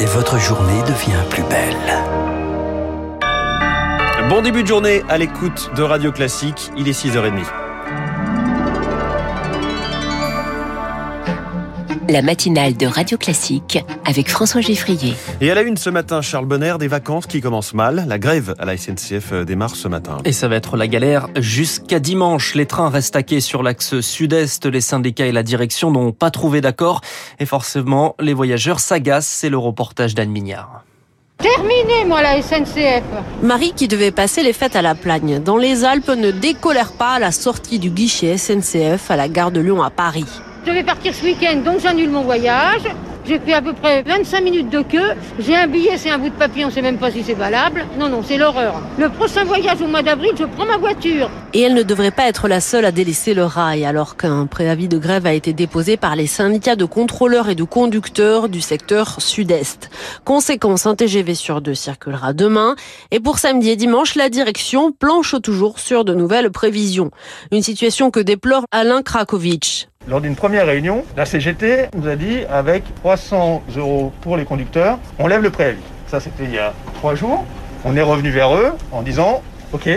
et votre journée devient plus belle. Bon début de journée à l'écoute de Radio Classique, il est 6h30. La matinale de Radio Classique avec François Geffrier. Et à la une ce matin, Charles Bonner, des vacances qui commencent mal. La grève à la SNCF euh, démarre ce matin. Et ça va être la galère jusqu'à dimanche. Les trains restent taqués sur l'axe sud-est. Les syndicats et la direction n'ont pas trouvé d'accord. Et forcément, les voyageurs s'agacent. C'est le reportage d'Anne Mignard. Terminé, moi, la SNCF. Marie, qui devait passer les fêtes à la Plagne, dans les Alpes, ne décolère pas à la sortie du guichet SNCF à la gare de Lyon à Paris. Je vais partir ce week-end, donc j'annule mon voyage. J'ai fait à peu près 25 minutes de queue. J'ai un billet, c'est un bout de papier, on ne sait même pas si c'est valable. Non, non, c'est l'horreur. Le prochain voyage au mois d'avril, je prends ma voiture. Et elle ne devrait pas être la seule à délaisser le rail, alors qu'un préavis de grève a été déposé par les syndicats de contrôleurs et de conducteurs du secteur sud-est. Conséquence, un TGV sur deux circulera demain. Et pour samedi et dimanche, la direction planche toujours sur de nouvelles prévisions. Une situation que déplore Alain Krakowicz. Lors d'une première réunion, la CGT nous a dit avec 300 euros pour les conducteurs, on lève le préavis. Ça, c'était il y a trois jours. On est revenu vers eux en disant, OK,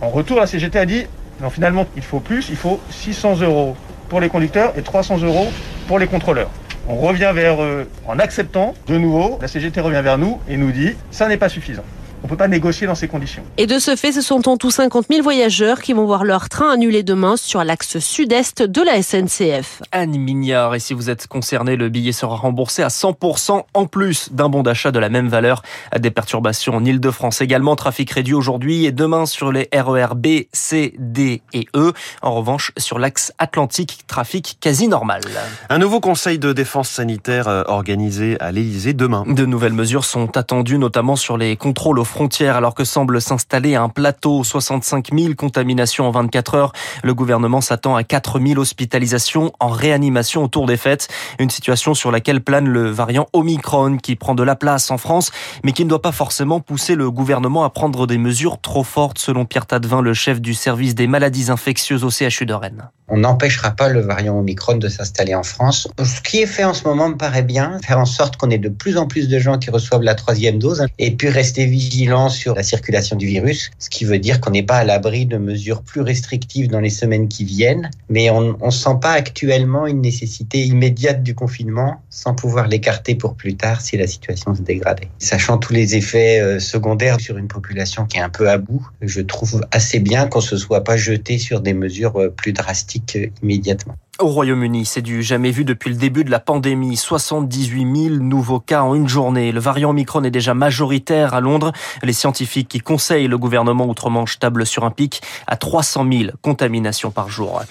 en retour, la CGT a dit, non, finalement, il faut plus, il faut 600 euros pour les conducteurs et 300 euros pour les contrôleurs. On revient vers eux en acceptant de nouveau, la CGT revient vers nous et nous dit, ça n'est pas suffisant. On ne peut pas négocier dans ces conditions. Et de ce fait, ce sont en tout 50 000 voyageurs qui vont voir leur train annulé demain sur l'axe sud-est de la SNCF. Anne Mignard, et si vous êtes concerné, le billet sera remboursé à 100% en plus d'un bon d'achat de la même valeur. Des perturbations en Ile-de-France également, trafic réduit aujourd'hui et demain sur les RER B, C, D et E. En revanche, sur l'axe Atlantique, trafic quasi normal. Un nouveau conseil de défense sanitaire euh, organisé à l'Élysée demain. De nouvelles mesures sont attendues, notamment sur les contrôles aux frontières, alors que semble s'installer un plateau. 65 000 contaminations en 24 heures. Le gouvernement s'attend à 4 000 hospitalisations en réanimation autour des fêtes. Une situation sur laquelle plane le variant Omicron qui prend de la place en France, mais qui ne doit pas forcément pousser le gouvernement à prendre des mesures trop fortes, selon Pierre Tadevin, le chef du service des maladies infectieuses au CHU de Rennes. On n'empêchera pas le variant Omicron de s'installer en France. Ce qui est fait en ce moment me paraît bien, faire en sorte qu'on ait de plus en plus de gens qui reçoivent la troisième dose et puis rester vigilant sur la circulation du virus, ce qui veut dire qu'on n'est pas à l'abri de mesures plus restrictives dans les semaines qui viennent, mais on ne sent pas actuellement une nécessité immédiate du confinement sans pouvoir l'écarter pour plus tard si la situation se dégradait. Sachant tous les effets euh, secondaires sur une population qui est un peu à bout, je trouve assez bien qu'on se soit pas jeté sur des mesures euh, plus drastiques immédiatement. Au Royaume-Uni, c'est du jamais vu depuis le début de la pandémie. 78 000 nouveaux cas en une journée. Le variant Omicron est déjà majoritaire à Londres. Les scientifiques qui conseillent le gouvernement outre-Manche tablent sur un pic à 300 000 contaminations par jour.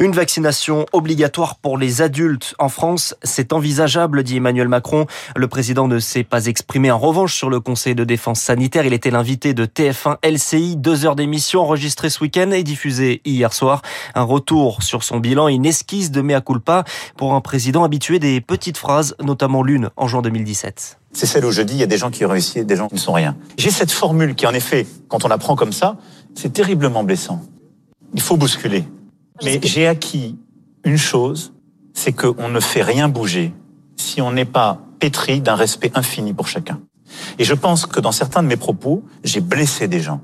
Une vaccination obligatoire pour les adultes en France, c'est envisageable, dit Emmanuel Macron. Le président ne s'est pas exprimé en revanche sur le Conseil de défense sanitaire. Il était l'invité de TF1 LCI, deux heures d'émission enregistrées ce week-end et diffusées hier soir. Un retour sur son bilan, une de mea culpa pour un président habitué des petites phrases, notamment l'une en juin 2017. C'est celle où je dis il y a des gens qui ont réussi et des gens qui ne sont rien. J'ai cette formule qui, en effet, quand on la prend comme ça, c'est terriblement blessant. Il faut bousculer. Mais j'ai acquis une chose, c'est qu'on ne fait rien bouger si on n'est pas pétri d'un respect infini pour chacun. Et je pense que dans certains de mes propos, j'ai blessé des gens.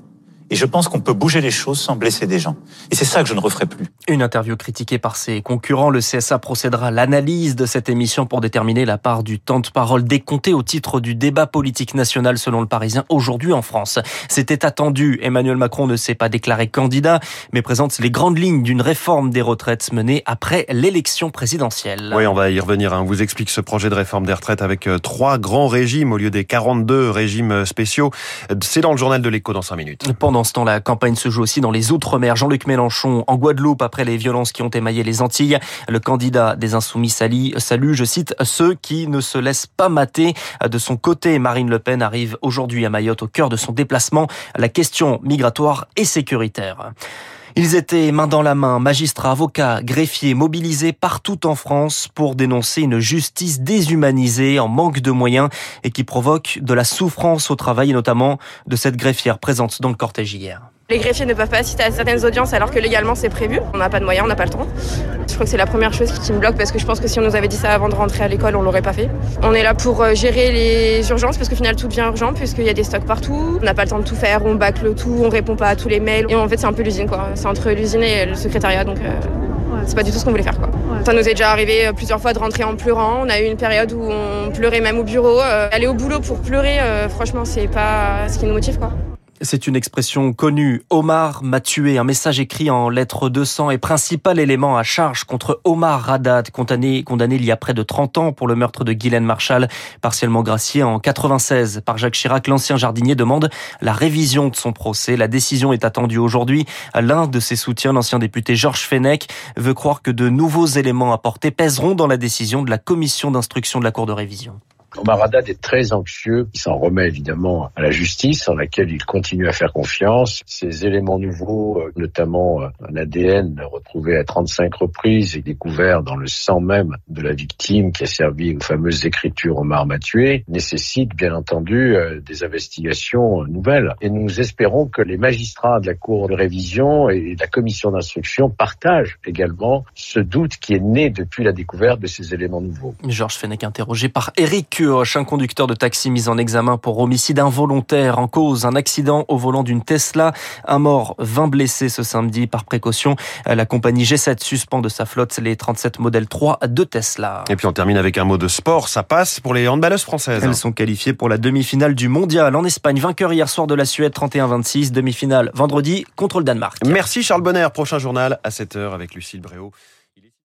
Et je pense qu'on peut bouger les choses sans blesser des gens. Et c'est ça que je ne referai plus. Une interview critiquée par ses concurrents. Le CSA procédera à l'analyse de cette émission pour déterminer la part du temps de parole décompté au titre du débat politique national selon le Parisien aujourd'hui en France. C'était attendu. Emmanuel Macron ne s'est pas déclaré candidat, mais présente les grandes lignes d'une réforme des retraites menée après l'élection présidentielle. Oui, on va y revenir. Hein. On vous explique ce projet de réforme des retraites avec euh, trois grands régimes au lieu des 42 régimes spéciaux. C'est dans le journal de l'écho dans 5 minutes. Pendant pendant ce temps, la campagne se joue aussi dans les Outre-mer. Jean-Luc Mélenchon en Guadeloupe après les violences qui ont émaillé les Antilles. Le candidat des Insoumis salue, je cite, ceux qui ne se laissent pas mater. De son côté, Marine Le Pen arrive aujourd'hui à Mayotte au cœur de son déplacement. La question migratoire et sécuritaire. Ils étaient main dans la main, magistrats, avocats, greffiers, mobilisés partout en France pour dénoncer une justice déshumanisée en manque de moyens et qui provoque de la souffrance au travail et notamment de cette greffière présente dans le cortège hier. Les greffiers ne peuvent pas assister à certaines audiences alors que légalement c'est prévu. On n'a pas de moyens, on n'a pas le temps. Je crois que c'est la première chose qui me bloque parce que je pense que si on nous avait dit ça avant de rentrer à l'école, on l'aurait pas fait. On est là pour euh, gérer les urgences parce qu'au final tout devient urgent puisqu'il y a des stocks partout. On n'a pas le temps de tout faire, on bâcle tout, on répond pas à tous les mails. Et en fait c'est un peu l'usine quoi. C'est entre l'usine et le secrétariat donc euh, c'est pas du tout ce qu'on voulait faire quoi. Ça nous est déjà arrivé euh, plusieurs fois de rentrer en pleurant. On a eu une période où on pleurait même au bureau. aller au boulot pour pleurer, franchement c'est pas ce qui nous motive quoi. C'est une expression connue. Omar m'a tué. Un message écrit en lettres 200 est principal élément à charge contre Omar Radat, condamné, condamné il y a près de 30 ans pour le meurtre de Guylaine Marshall, partiellement gracié en 96 par Jacques Chirac. L'ancien jardinier demande la révision de son procès. La décision est attendue aujourd'hui. L'un de ses soutiens, l'ancien député Georges Fenech, veut croire que de nouveaux éléments apportés pèseront dans la décision de la commission d'instruction de la Cour de révision. Omar Haddad est très anxieux. Il s'en remet évidemment à la justice, en laquelle il continue à faire confiance. Ces éléments nouveaux, euh, notamment euh, un ADN retrouvé à 35 reprises et découvert dans le sang même de la victime qui a servi aux fameuses écritures Omar m'a nécessitent bien entendu euh, des investigations nouvelles. Et nous espérons que les magistrats de la Cour de révision et de la commission d'instruction partagent également ce doute qui est né depuis la découverte de ces éléments nouveaux. Georges Fenech interrogé par Eric un conducteur de taxi mis en examen pour homicide involontaire en cause un accident au volant d'une Tesla. Un mort, 20 blessés ce samedi. Par précaution, la compagnie G7 suspend de sa flotte les 37 modèles 3 de Tesla. Et puis on termine avec un mot de sport. Ça passe pour les handballeuses françaises. Elles sont qualifiées pour la demi-finale du mondial en Espagne. Vainqueur hier soir de la Suède 31-26. Demi-finale vendredi contre le Danemark. Merci Charles Bonner. Prochain journal à 7h avec Lucille Bréau.